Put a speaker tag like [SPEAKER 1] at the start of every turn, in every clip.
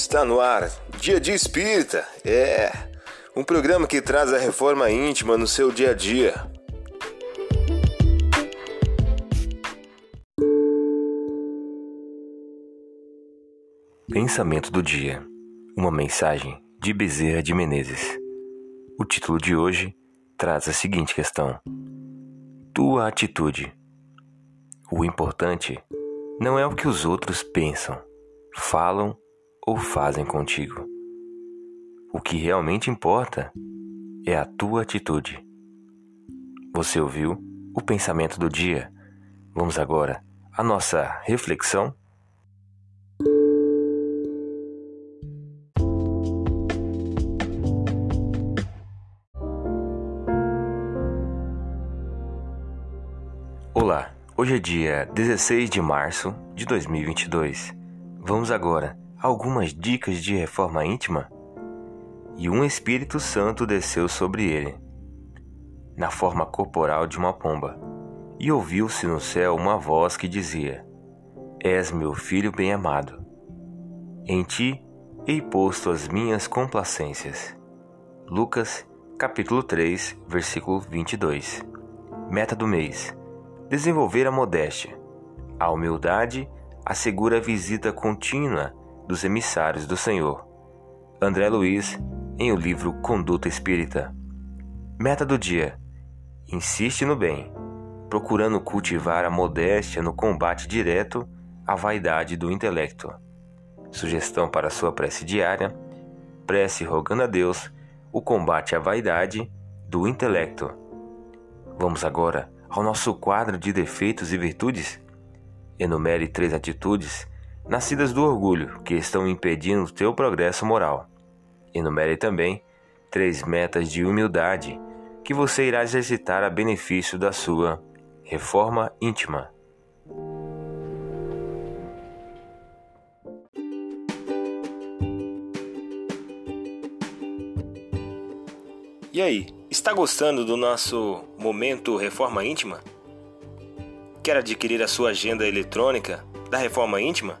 [SPEAKER 1] Está no ar, Dia de Espírita. É um programa que traz a reforma íntima no seu dia a dia. Pensamento do dia. Uma mensagem de Bezerra de Menezes. O título de hoje traz a seguinte questão: Tua atitude. O importante não é o que os outros pensam, falam ou fazem contigo. O que realmente importa é a tua atitude. Você ouviu o pensamento do dia? Vamos agora à nossa reflexão. Olá, hoje é dia 16 de março de 2022. Vamos agora algumas dicas de reforma íntima. E um Espírito Santo desceu sobre ele, na forma corporal de uma pomba, e ouviu-se no céu uma voz que dizia: És meu filho bem-amado. Em ti hei posto as minhas complacências. Lucas, capítulo 3, versículo 22. Meta do mês desenvolver a modéstia. A humildade assegura a visita contínua dos emissários do Senhor. André Luiz, em o livro Conduta Espírita. Meta do dia: insiste no bem, procurando cultivar a modéstia no combate direto à vaidade do intelecto. Sugestão para sua prece diária: prece rogando a Deus o combate à vaidade do intelecto. Vamos agora ao nosso quadro de defeitos e virtudes? Enumere três atitudes nascidas do orgulho que estão impedindo o teu progresso moral. Enumere também três metas de humildade que você irá exercitar a benefício da sua reforma íntima. E aí, está gostando do nosso momento Reforma Íntima? Quer adquirir a sua agenda eletrônica da Reforma Íntima?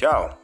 [SPEAKER 1] Tchau!